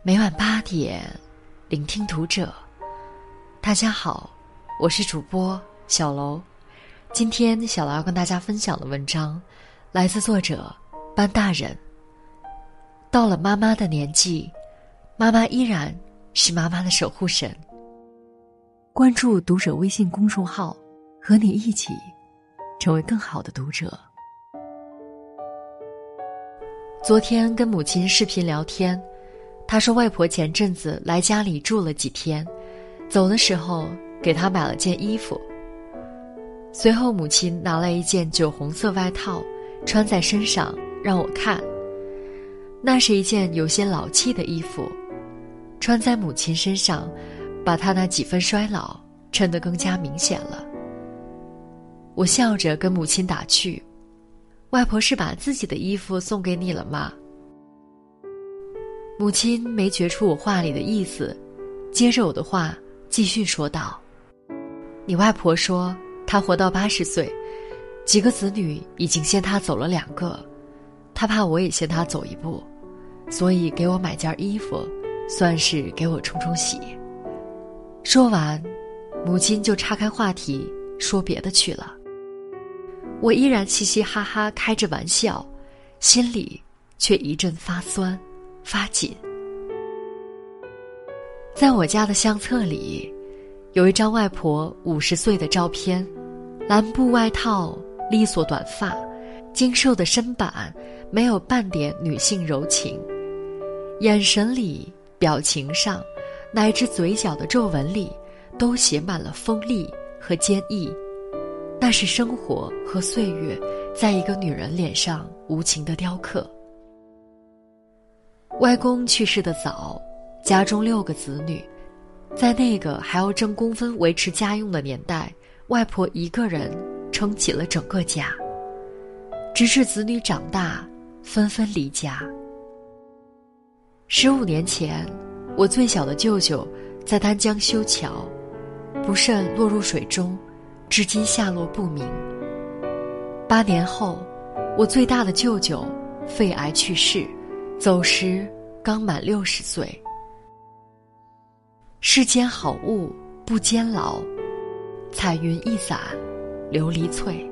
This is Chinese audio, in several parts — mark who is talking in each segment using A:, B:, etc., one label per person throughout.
A: 每晚八点，聆听读者。大家好，我是主播小楼。今天小楼要跟大家分享的文章，来自作者班大人。到了妈妈的年纪，妈妈依然是妈妈的守护神。关注读者微信公众号，和你一起成为更好的读者。昨天跟母亲视频聊天。他说：“外婆前阵子来家里住了几天，走的时候给他买了件衣服。随后，母亲拿来一件酒红色外套，穿在身上让我看。那是一件有些老气的衣服，穿在母亲身上，把她那几分衰老衬得更加明显了。”我笑着跟母亲打趣：“外婆是把自己的衣服送给你了吗？”母亲没觉出我话里的意思，接着我的话继续说道：“你外婆说她活到八十岁，几个子女已经先她走了两个，她怕我也先她走一步，所以给我买件衣服，算是给我冲冲喜。”说完，母亲就岔开话题说别的去了。我依然嘻嘻哈哈开着玩笑，心里却一阵发酸。发紧。在我家的相册里，有一张外婆五十岁的照片，蓝布外套，利索短发，精瘦的身板，没有半点女性柔情，眼神里、表情上，乃至嘴角的皱纹里，都写满了锋利和坚毅。那是生活和岁月在一个女人脸上无情的雕刻。外公去世的早，家中六个子女，在那个还要挣工分维持家用的年代，外婆一个人撑起了整个家。直至子女长大，纷纷离家。十五年前，我最小的舅舅在丹江修桥，不慎落入水中，至今下落不明。八年后，我最大的舅舅肺癌去世。走时刚满六十岁。世间好物不坚牢，彩云一伞，琉璃脆。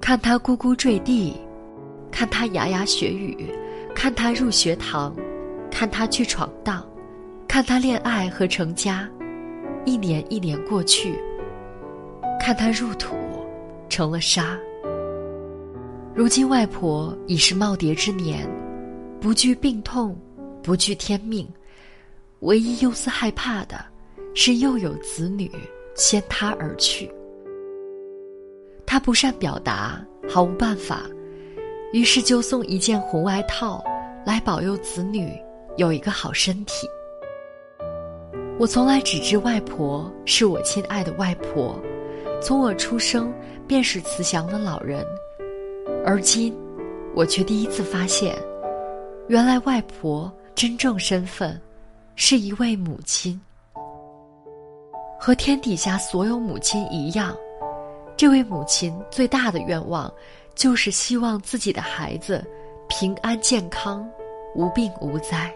A: 看他咕咕坠地，看他牙牙学语，看他入学堂，看他去闯荡，看他恋爱和成家，一年一年过去，看他入土，成了沙。如今外婆已是耄耋之年。不惧病痛，不惧天命，唯一忧思害怕的，是又有子女先他而去。他不善表达，毫无办法，于是就送一件红外套来保佑子女有一个好身体。我从来只知外婆是我亲爱的外婆，从我出生便是慈祥的老人，而今，我却第一次发现。原来外婆真正身份，是一位母亲。和天底下所有母亲一样，这位母亲最大的愿望，就是希望自己的孩子平安健康、无病无灾，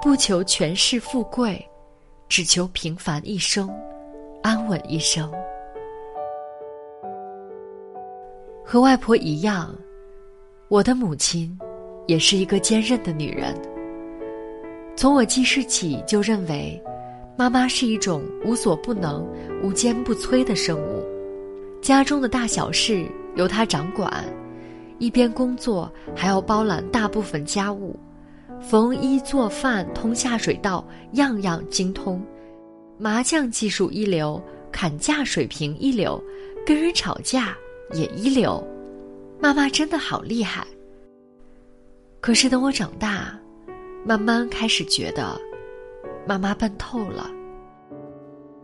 A: 不求权势富贵，只求平凡一生、安稳一生。和外婆一样，我的母亲。也是一个坚韧的女人。从我记事起就认为，妈妈是一种无所不能、无坚不摧的生物。家中的大小事由她掌管，一边工作还要包揽大部分家务，缝衣做饭、通下水道，样样精通。麻将技术一流，砍价水平一流，跟人吵架也一流。妈妈真的好厉害。可是等我长大，慢慢开始觉得，妈妈笨透了。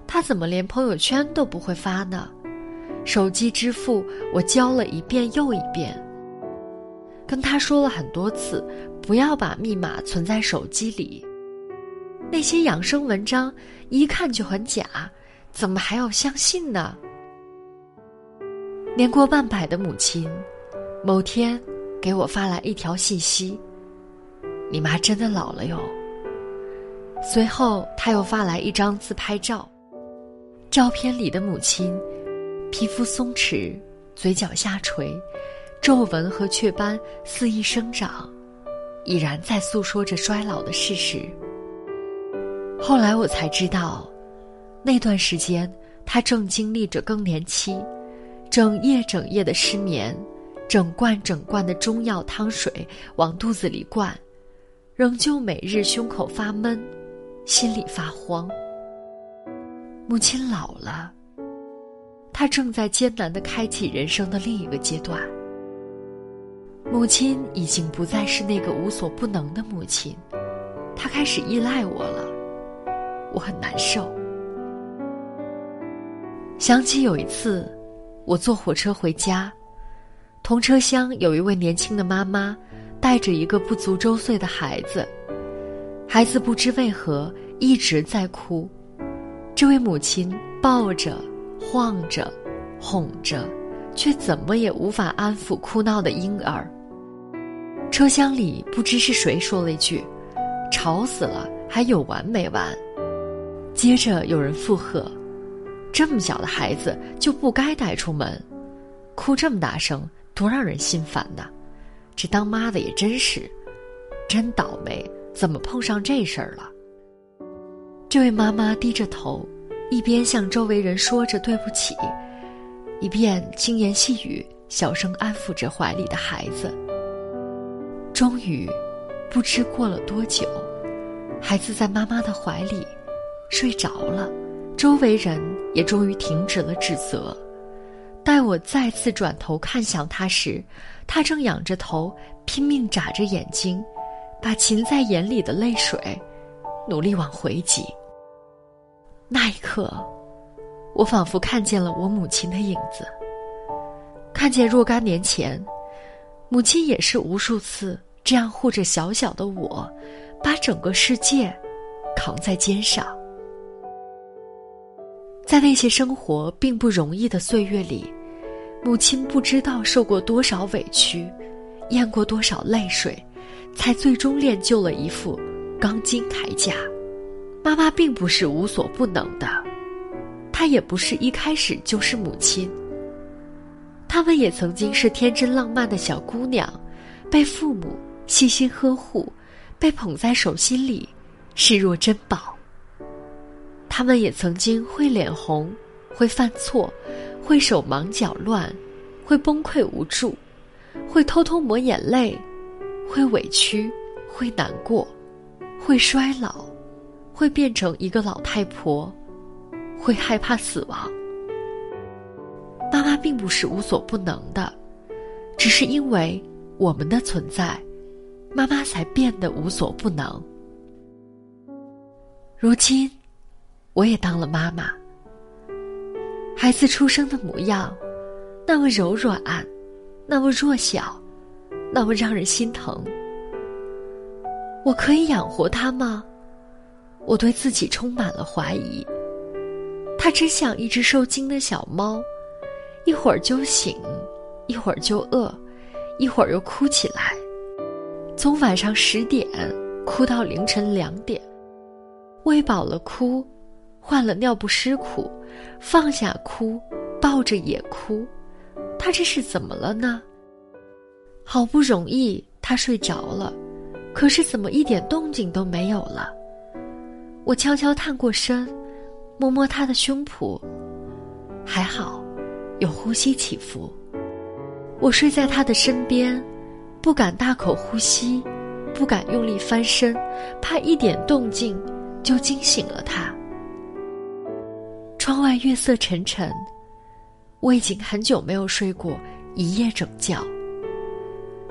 A: 她怎么连朋友圈都不会发呢？手机支付我教了一遍又一遍，跟她说了很多次，不要把密码存在手机里。那些养生文章一看就很假，怎么还要相信呢？年过半百的母亲，某天。给我发来一条信息：“你妈真的老了哟。”随后，他又发来一张自拍照，照片里的母亲，皮肤松弛，嘴角下垂，皱纹和雀斑肆意生长，已然在诉说着衰老的事实。后来我才知道，那段时间他正经历着更年期，整夜整夜的失眠，整罐整罐的中药汤水往肚子里灌，仍旧每日胸口发闷。心里发慌。母亲老了，她正在艰难的开启人生的另一个阶段。母亲已经不再是那个无所不能的母亲，她开始依赖我了，我很难受。想起有一次，我坐火车回家，同车厢有一位年轻的妈妈，带着一个不足周岁的孩子。孩子不知为何一直在哭，这位母亲抱着、晃着、哄着，却怎么也无法安抚哭闹的婴儿。车厢里不知是谁说了一句：“吵死了，还有完没完？”接着有人附和：“这么小的孩子就不该带出门，哭这么大声，多让人心烦呐！这当妈的也真是，真倒霉。”怎么碰上这事儿了？这位妈妈低着头，一边向周围人说着对不起，一边轻言细语、小声安抚着怀里的孩子。终于，不知过了多久，孩子在妈妈的怀里睡着了，周围人也终于停止了指责。待我再次转头看向他时，他正仰着头，拼命眨着眼睛。把噙在眼里的泪水，努力往回挤。那一刻，我仿佛看见了我母亲的影子，看见若干年前，母亲也是无数次这样护着小小的我，把整个世界扛在肩上。在那些生活并不容易的岁月里，母亲不知道受过多少委屈，咽过多少泪水。才最终练就了一副钢筋铠甲。妈妈并不是无所不能的，她也不是一开始就是母亲。她们也曾经是天真浪漫的小姑娘，被父母细心呵护，被捧在手心里，视若珍宝。他们也曾经会脸红，会犯错，会手忙脚乱，会崩溃无助，会偷偷抹眼泪。会委屈，会难过，会衰老，会变成一个老太婆，会害怕死亡。妈妈并不是无所不能的，只是因为我们的存在，妈妈才变得无所不能。如今，我也当了妈妈。孩子出生的模样，那么柔软，那么弱小。那么让人心疼。我可以养活它吗？我对自己充满了怀疑。它只像一只受惊的小猫，一会儿就醒，一会儿就饿，一会儿又哭起来，从晚上十点哭到凌晨两点，喂饱了哭，换了尿不湿哭，放下哭，抱着也哭，他这是怎么了呢？好不容易他睡着了，可是怎么一点动静都没有了？我悄悄探过身，摸摸他的胸脯，还好，有呼吸起伏。我睡在他的身边，不敢大口呼吸，不敢用力翻身，怕一点动静就惊醒了他。窗外月色沉沉，我已经很久没有睡过一夜整觉。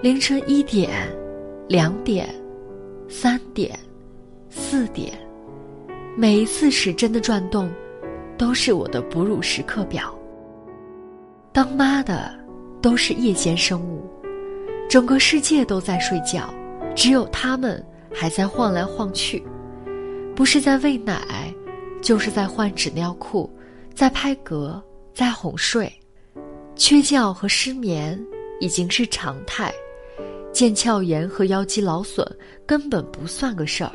A: 凌晨一点、两点、三点、四点，每一次时针的转动，都是我的哺乳时刻表。当妈的都是夜间生物，整个世界都在睡觉，只有他们还在晃来晃去，不是在喂奶，就是在换纸尿裤，在拍嗝，在哄睡。缺觉和失眠已经是常态。腱鞘炎和腰肌劳损根本不算个事儿。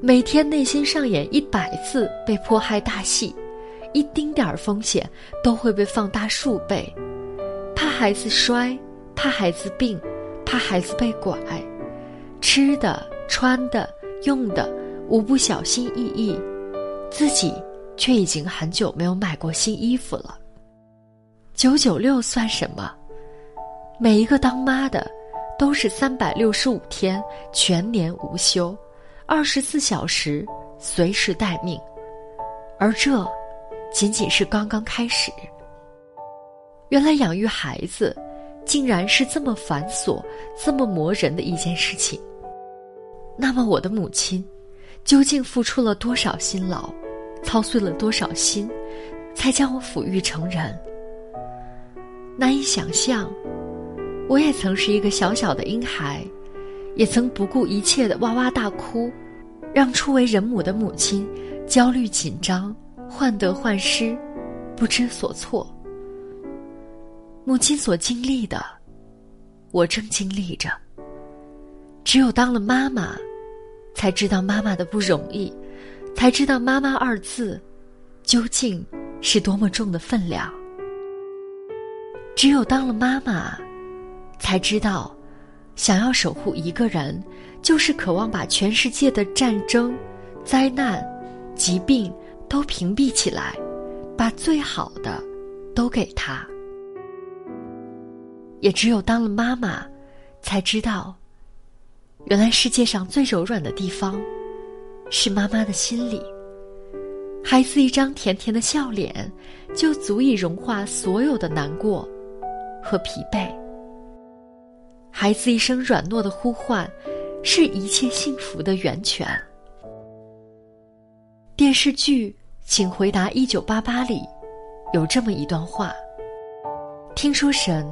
A: 每天内心上演一百次被迫害大戏，一丁点儿风险都会被放大数倍，怕孩子摔，怕孩子病，怕孩子被拐，吃的、穿的、用的，无不小心翼翼，自己却已经很久没有买过新衣服了。九九六算什么？每一个当妈的，都是三百六十五天全年无休。二十四小时随时待命，而这仅仅是刚刚开始。原来养育孩子，竟然是这么繁琐、这么磨人的一件事情。那么，我的母亲究竟付出了多少辛劳，操碎了多少心，才将我抚育成人？难以想象，我也曾是一个小小的婴孩。也曾不顾一切的哇哇大哭，让初为人母的母亲焦虑紧张、患得患失、不知所措。母亲所经历的，我正经历着。只有当了妈妈，才知道妈妈的不容易，才知道“妈妈”二字究竟是多么重的分量。只有当了妈妈，才知道。想要守护一个人，就是渴望把全世界的战争、灾难、疾病都屏蔽起来，把最好的都给他。也只有当了妈妈，才知道，原来世界上最柔软的地方，是妈妈的心里。孩子一张甜甜的笑脸，就足以融化所有的难过和疲惫。孩子一声软糯的呼唤，是一切幸福的源泉。电视剧《请回答一九八八》里有这么一段话：听说神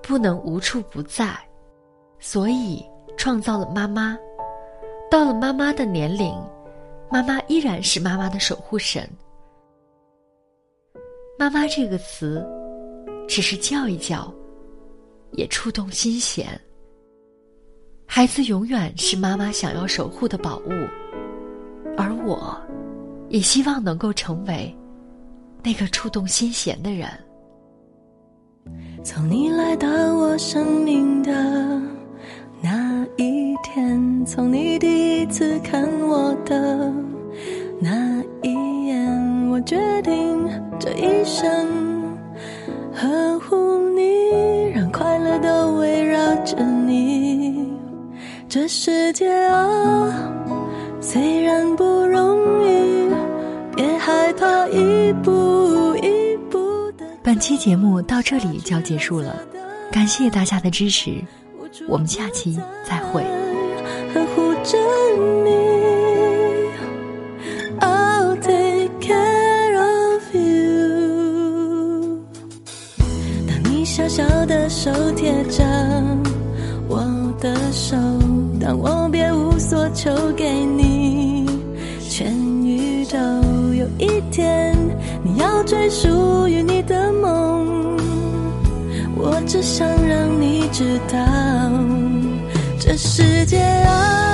A: 不能无处不在，所以创造了妈妈。到了妈妈的年龄，妈妈依然是妈妈的守护神。妈妈这个词，只是叫一叫。也触动心弦。孩子永远是妈妈想要守护的宝物，而我，也希望能够成为那个触动心弦的人。
B: 从你来到我生命的一天，从你第一次看我的那一眼，我决定这一生呵护你，让快乐都围绕着你。这世界啊，虽然不容易，别害怕一步一步的。
A: 本期节目到这里就要结束了，感谢大家的支持，我们下期再会。
B: 呵护着你。小的手贴着我的手，当我别无所求给你全宇宙。有一天你要追属于你知道，这世界啊。